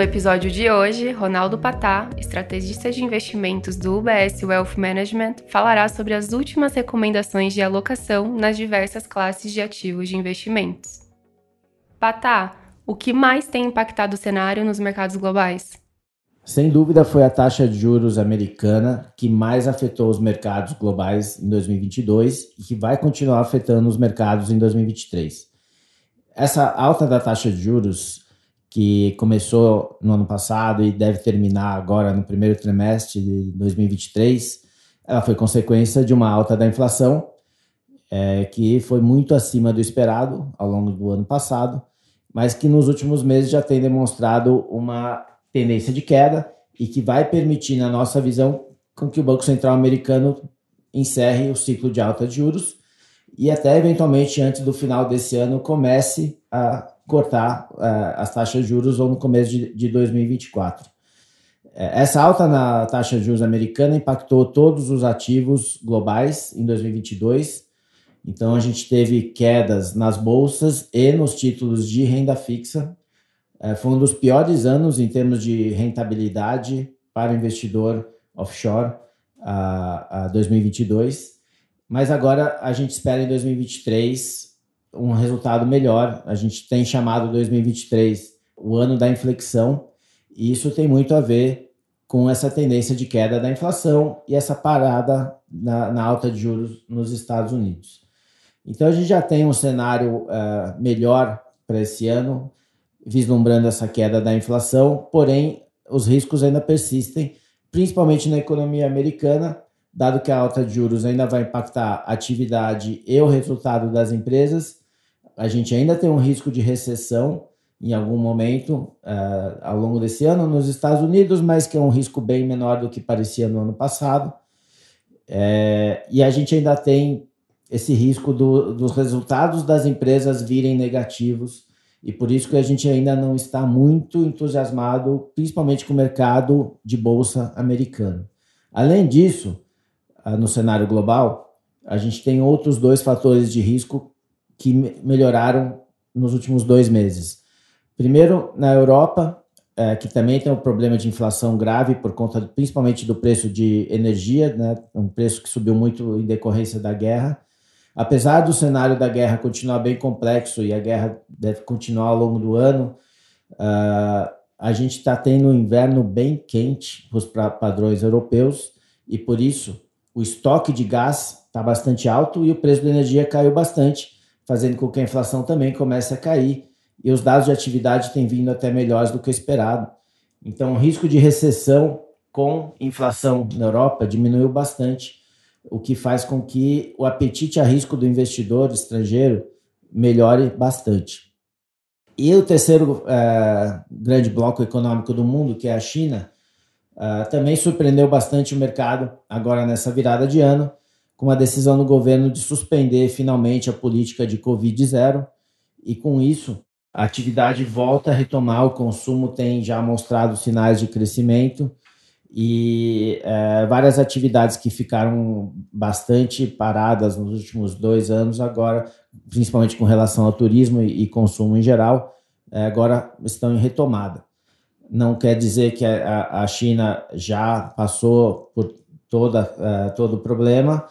No episódio de hoje, Ronaldo Patá, estrategista de investimentos do UBS Wealth Management, falará sobre as últimas recomendações de alocação nas diversas classes de ativos de investimentos. Patá, o que mais tem impactado o cenário nos mercados globais? Sem dúvida, foi a taxa de juros americana que mais afetou os mercados globais em 2022 e que vai continuar afetando os mercados em 2023. Essa alta da taxa de juros, que começou no ano passado e deve terminar agora no primeiro trimestre de 2023, ela foi consequência de uma alta da inflação, é, que foi muito acima do esperado ao longo do ano passado, mas que nos últimos meses já tem demonstrado uma tendência de queda e que vai permitir, na nossa visão, com que o Banco Central americano encerre o ciclo de alta de juros e até eventualmente antes do final desse ano comece a cortar uh, as taxas de juros ou no começo de, de 2024. É, essa alta na taxa de juros americana impactou todos os ativos globais em 2022. Então a gente teve quedas nas bolsas e nos títulos de renda fixa, é, foi um dos piores anos em termos de rentabilidade para o investidor offshore, a, a 2022. Mas agora a gente espera em 2023 um resultado melhor. A gente tem chamado 2023 o ano da inflexão, e isso tem muito a ver com essa tendência de queda da inflação e essa parada na, na alta de juros nos Estados Unidos. Então a gente já tem um cenário uh, melhor para esse ano vislumbrando essa queda da inflação, porém os riscos ainda persistem, principalmente na economia americana, dado que a alta de juros ainda vai impactar a atividade e o resultado das empresas. A gente ainda tem um risco de recessão em algum momento uh, ao longo desse ano nos Estados Unidos, mas que é um risco bem menor do que parecia no ano passado. É, e a gente ainda tem esse risco do, dos resultados das empresas virem negativos e por isso que a gente ainda não está muito entusiasmado, principalmente com o mercado de bolsa americano. Além disso, ah, no cenário global, a gente tem outros dois fatores de risco que melhoraram nos últimos dois meses. Primeiro, na Europa, é, que também tem um problema de inflação grave por conta principalmente do preço de energia, né, um preço que subiu muito em decorrência da guerra. Apesar do cenário da guerra continuar bem complexo e a guerra deve continuar ao longo do ano, uh, a gente está tendo um inverno bem quente para os padrões europeus e por isso o estoque de gás está bastante alto e o preço da energia caiu bastante, fazendo com que a inflação também comece a cair e os dados de atividade têm vindo até melhores do que esperado. Então, o risco de recessão com inflação na Europa diminuiu bastante o que faz com que o apetite a risco do investidor estrangeiro melhore bastante. E o terceiro uh, grande bloco econômico do mundo, que é a China, uh, também surpreendeu bastante o mercado agora nessa virada de ano, com a decisão do governo de suspender finalmente a política de Covid-0, e com isso a atividade volta a retomar, o consumo tem já mostrado sinais de crescimento e é, várias atividades que ficaram bastante paradas nos últimos dois anos, agora, principalmente com relação ao turismo e, e consumo em geral, é, agora estão em retomada. Não quer dizer que a, a China já passou por toda, é, todo o problema,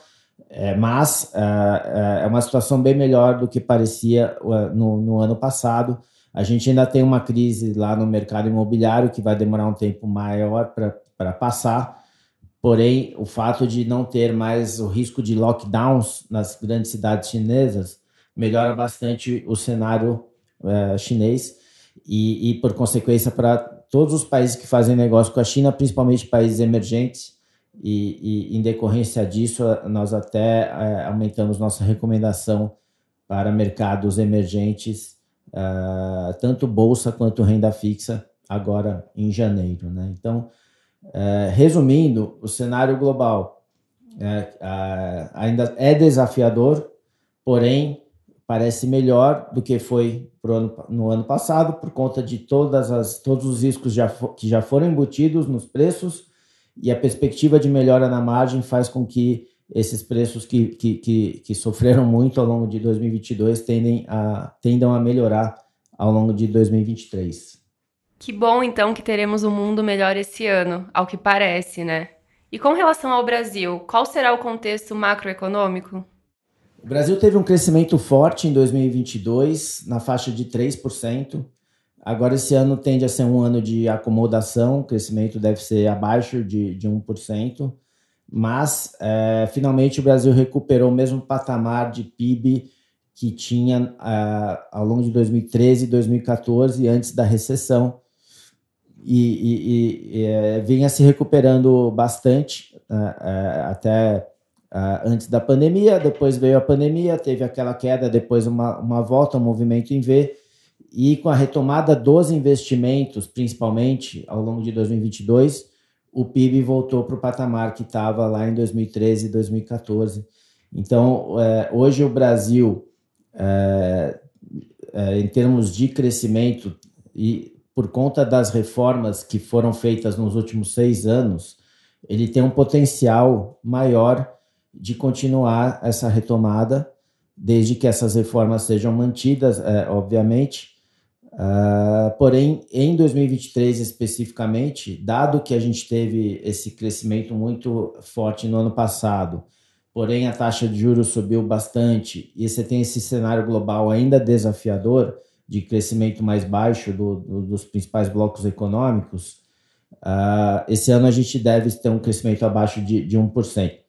é, mas é, é, uma situação bem melhor do que parecia no, no ano passado. A gente ainda tem uma crise lá no mercado imobiliário que vai demorar um tempo maior para para passar. Porém, o fato de não ter mais o risco de lockdowns nas grandes cidades chinesas melhora bastante o cenário é, chinês e, e, por consequência, para todos os países que fazem negócio com a China, principalmente países emergentes. E, e em decorrência disso, nós até é, aumentamos nossa recomendação para mercados emergentes, é, tanto bolsa quanto renda fixa, agora em janeiro. Né? Então, é, resumindo, o cenário global é, ainda é desafiador, porém parece melhor do que foi ano, no ano passado por conta de todas as, todos os riscos já, que já foram embutidos nos preços e a perspectiva de melhora na margem faz com que esses preços que, que, que, que sofreram muito ao longo de 2022 tendem a, tendam a melhorar ao longo de 2023. Que bom então que teremos um mundo melhor esse ano, ao que parece, né? E com relação ao Brasil, qual será o contexto macroeconômico? O Brasil teve um crescimento forte em 2022, na faixa de 3%. Agora, esse ano tende a ser um ano de acomodação, o crescimento deve ser abaixo de, de 1%, mas é, finalmente o Brasil recuperou o mesmo patamar de PIB que tinha é, ao longo de 2013 e 2014, antes da recessão, e, e, e é, vinha se recuperando bastante é, é, até Uh, antes da pandemia, depois veio a pandemia, teve aquela queda, depois uma, uma volta, um movimento em V, e com a retomada dos investimentos, principalmente ao longo de 2022, o PIB voltou para o patamar que estava lá em 2013 e 2014. Então, é, hoje o Brasil, é, é, em termos de crescimento, e por conta das reformas que foram feitas nos últimos seis anos, ele tem um potencial maior de continuar essa retomada, desde que essas reformas sejam mantidas, é, obviamente. Uh, porém, em 2023 especificamente, dado que a gente teve esse crescimento muito forte no ano passado, porém a taxa de juros subiu bastante e você tem esse cenário global ainda desafiador de crescimento mais baixo do, do, dos principais blocos econômicos, uh, esse ano a gente deve ter um crescimento abaixo de, de 1%.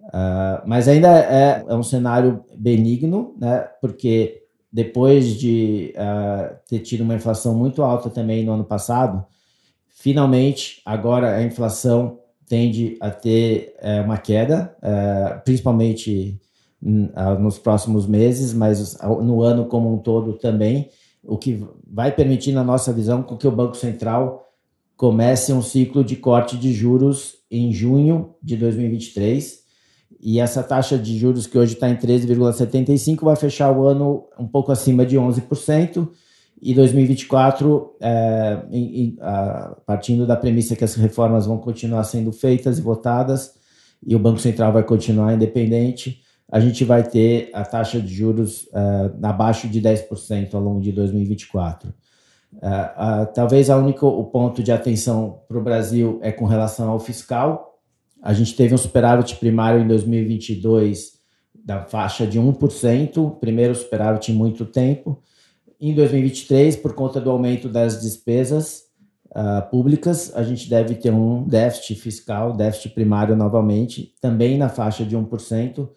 Uh, mas ainda é, é, um cenário benigno, né? Porque depois de uh, ter tido uma inflação muito alta também no ano passado, finalmente agora a inflação tende a ter uh, uma queda, uh, principalmente nos próximos meses, mas no ano como um todo também, o que vai permitir, na nossa visão, que o Banco Central comece um ciclo de corte de juros em junho de 2023 e essa taxa de juros que hoje está em 13,75 vai fechar o ano um pouco acima de 11%. E 2024, é, em, em, a, partindo da premissa que as reformas vão continuar sendo feitas e votadas, e o Banco Central vai continuar independente, a gente vai ter a taxa de juros é, abaixo de 10% ao longo de 2024. É, talvez a único o ponto de atenção para o Brasil é com relação ao fiscal, a gente teve um superávit primário em 2022 da faixa de 1%, primeiro superávit em muito tempo. Em 2023, por conta do aumento das despesas uh, públicas, a gente deve ter um déficit fiscal, déficit primário novamente, também na faixa de 1%. Uh,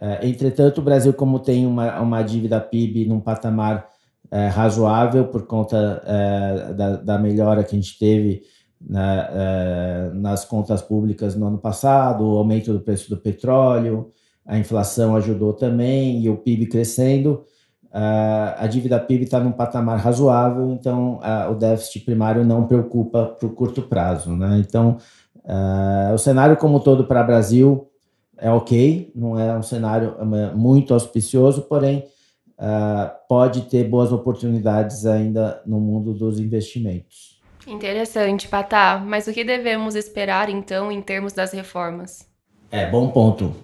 eh, entretanto, o Brasil, como tem uma, uma dívida PIB num patamar uh, razoável por conta uh, da, da melhora que a gente teve né, é, nas contas públicas no ano passado, o aumento do preço do petróleo, a inflação ajudou também e o PIB crescendo. Uh, a dívida PIB está num patamar razoável, então uh, o déficit primário não preocupa para o curto prazo. Né? Então, o cenário como todo para o Brasil é ok, não é um cenário muito auspicioso, porém pode ter boas oportunidades ainda no mundo dos investimentos. Interessante, Patá. Mas o que devemos esperar então em termos das reformas? É, bom ponto.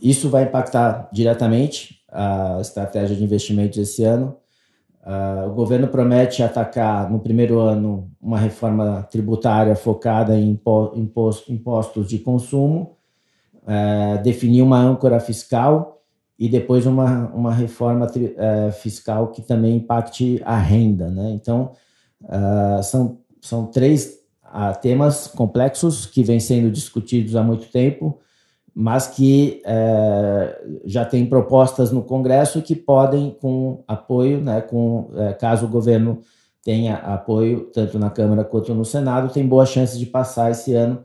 Isso vai impactar diretamente a estratégia de investimentos esse ano. Uh, o governo promete atacar no primeiro ano uma reforma tributária focada em imposto, impostos de consumo, uh, definir uma âncora fiscal e depois uma, uma reforma uh, fiscal que também impacte a renda. Né? Então, são são três ah, temas complexos que vêm sendo discutidos há muito tempo, mas que eh, já tem propostas no Congresso que podem, com apoio, né, com, eh, caso o governo tenha apoio tanto na Câmara quanto no Senado, tem boa chance de passar esse ano.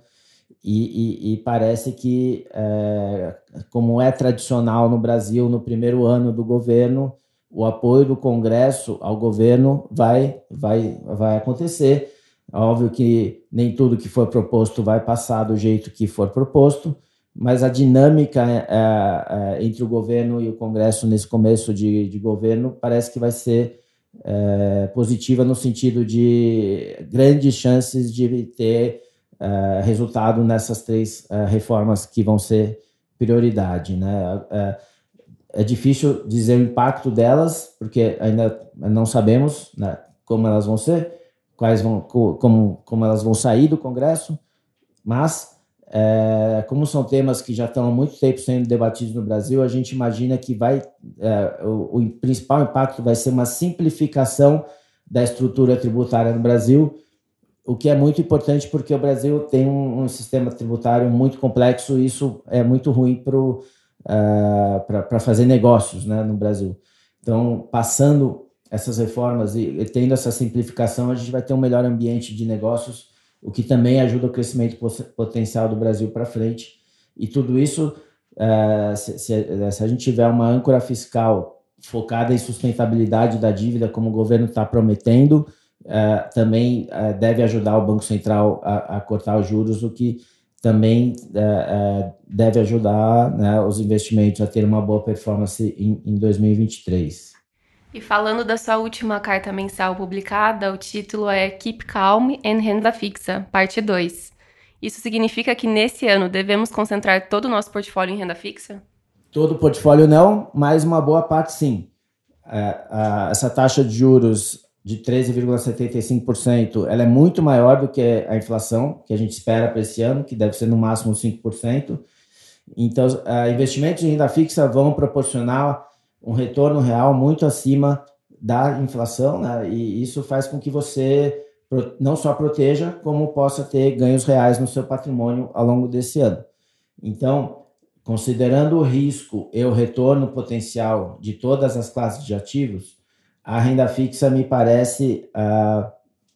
E, e, e parece que, eh, como é tradicional no Brasil, no primeiro ano do governo, o apoio do Congresso ao governo vai, vai, vai acontecer Óbvio que nem tudo que for proposto vai passar do jeito que for proposto, mas a dinâmica é, é, é, entre o governo e o Congresso nesse começo de, de governo parece que vai ser é, positiva no sentido de grandes chances de ter é, resultado nessas três é, reformas que vão ser prioridade. Né? É, difícil dizer o impacto delas, porque ainda não sabemos né, como elas vão ser, quais vão, como, como elas vão sair do Congresso, mas é, como são temas que já estão há muito tempo sendo debatidos no Brasil, a gente imagina que vai é, o, o, principal impacto vai ser uma simplificação da estrutura tributária no Brasil, o que é muito importante porque o Brasil tem um, um sistema tributário muito complexo e isso é muito ruim para uh, fazer negócios né, no Brasil. Então, passando essas reformas e, tendo essa simplificação, a gente vai ter um melhor ambiente de negócios o que também ajuda o crescimento potencial do Brasil para frente. E tudo isso, é, se, se, se, a gente tiver uma âncora fiscal focada em sustentabilidade da dívida, como o governo está prometendo, é, também é, deve ajudar o Banco Central a, a, cortar os juros, o que também deve ajudar né, os investimentos a ter uma boa performance em, em 2023. E falando da sua última carta mensal publicada, o título é Keep Calm and Renda Fixa, parte 2. Isso significa que nesse ano devemos concentrar todo o nosso portfólio em renda fixa? Todo o portfólio não, mas uma boa parte sim. É, essa taxa de juros de 13,75%, ela é muito maior do que a inflação que a gente espera para esse ano, que deve ser no máximo 5%. Então, uh, investimentos em renda fixa vão proporcionar um retorno real muito acima da inflação, né? E isso faz com que você não só proteja, como possa ter ganhos reais no seu patrimônio ao longo desse ano. Então, considerando o risco e o retorno potencial de todas as classes de ativos, a renda fixa me parece uh,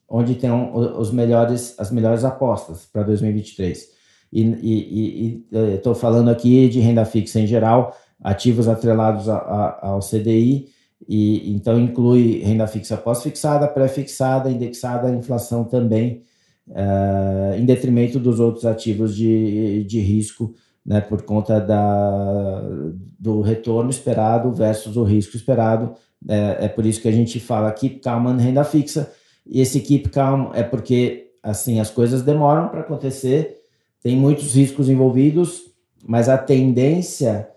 onde tem os melhores, as melhores apostas para 2023. E estou falando aqui de renda fixa em geral, ativos atrelados a, a, ao CDI, e então inclui renda fixa pós-fixada, pré-fixada, indexada à inflação também, uh, em detrimento dos outros ativos de, de risco, né, por conta da, do retorno esperado versus o risco esperado. É, é por isso que a gente fala keep calm and renda fixa, e esse keep calm é porque assim as coisas demoram para acontecer, tem muitos riscos envolvidos, mas a tendência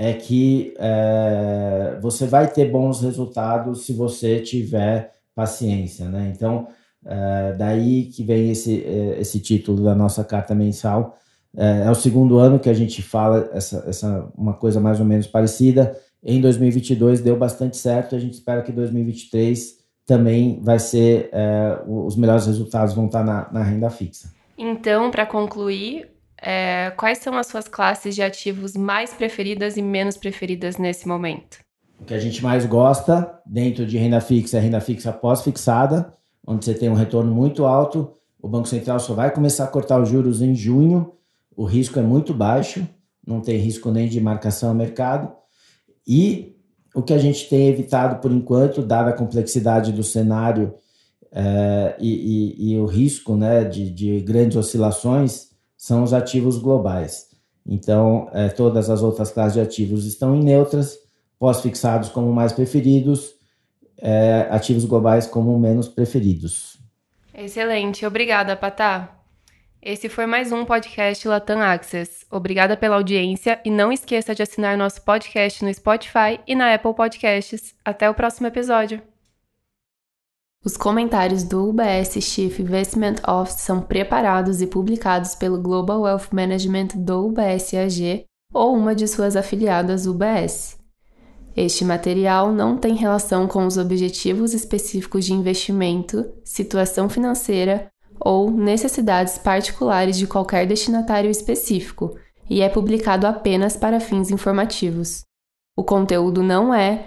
é que é, você vai ter bons resultados se você tiver paciência, né? Então, é, daí que vem esse, é, esse título da nossa carta mensal. É, é, o segundo ano que a gente fala essa, essa uma coisa mais ou menos parecida. Em 2022 deu bastante certo. A gente espera que 2023 também vai ser é, os melhores resultados vão estar na, na renda fixa. Então, para concluir, é, quais são as suas classes de ativos mais preferidas e menos preferidas nesse momento? O que a gente mais gosta dentro de renda fixa é renda fixa pós-fixada, onde você tem um retorno muito alto. O Banco Central só vai começar a cortar os juros em junho, o risco é muito baixo, não tem risco nem de marcação ao mercado. E o que a gente tem evitado por enquanto, dada a complexidade do cenário é, e, e, e, o risco né, de, de grandes oscilações, são os ativos globais. Então, é, todas as outras classes de ativos estão em neutras, pós-fixados como mais preferidos, é, ativos globais como menos preferidos. Excelente, obrigada, Patá. Esse foi mais um podcast Latam Access. Obrigada pela audiência e não esqueça de assinar nosso podcast no Spotify e na Apple Podcasts. Até o próximo episódio. Os comentários do UBS Chief Investment Office são preparados e publicados pelo Global Wealth Management do UBS AG ou uma de suas afiliadas UBS. Este material não tem relação com os objetivos específicos de investimento, situação financeira ou necessidades particulares de qualquer destinatário específico e é publicado apenas para fins informativos. O conteúdo não é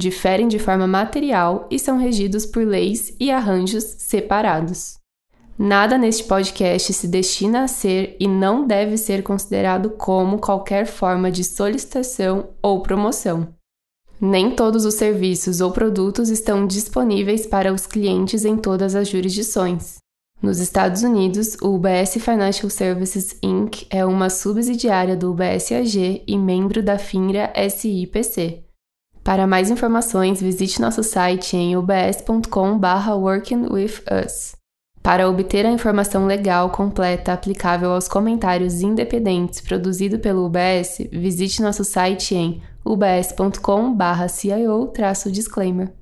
diferem de forma material e são regidos por leis e arranjos separados. Nada neste podcast se destina a ser e não deve ser considerado como qualquer forma de solicitação ou promoção. Nem todos os serviços ou produtos estão disponíveis para os clientes em todas as jurisdições. Nos Estados Unidos, o UBS Financial Services Inc. é uma subsidiária do UBS AG e membro da FINRA SIPC. Para mais informações, visite nosso site em ubs.com/workingwithus. Para obter a informação legal completa aplicável aos comentários independentes produzido pelo UBS, visite nosso site em ubs.com/cio-disclaimer.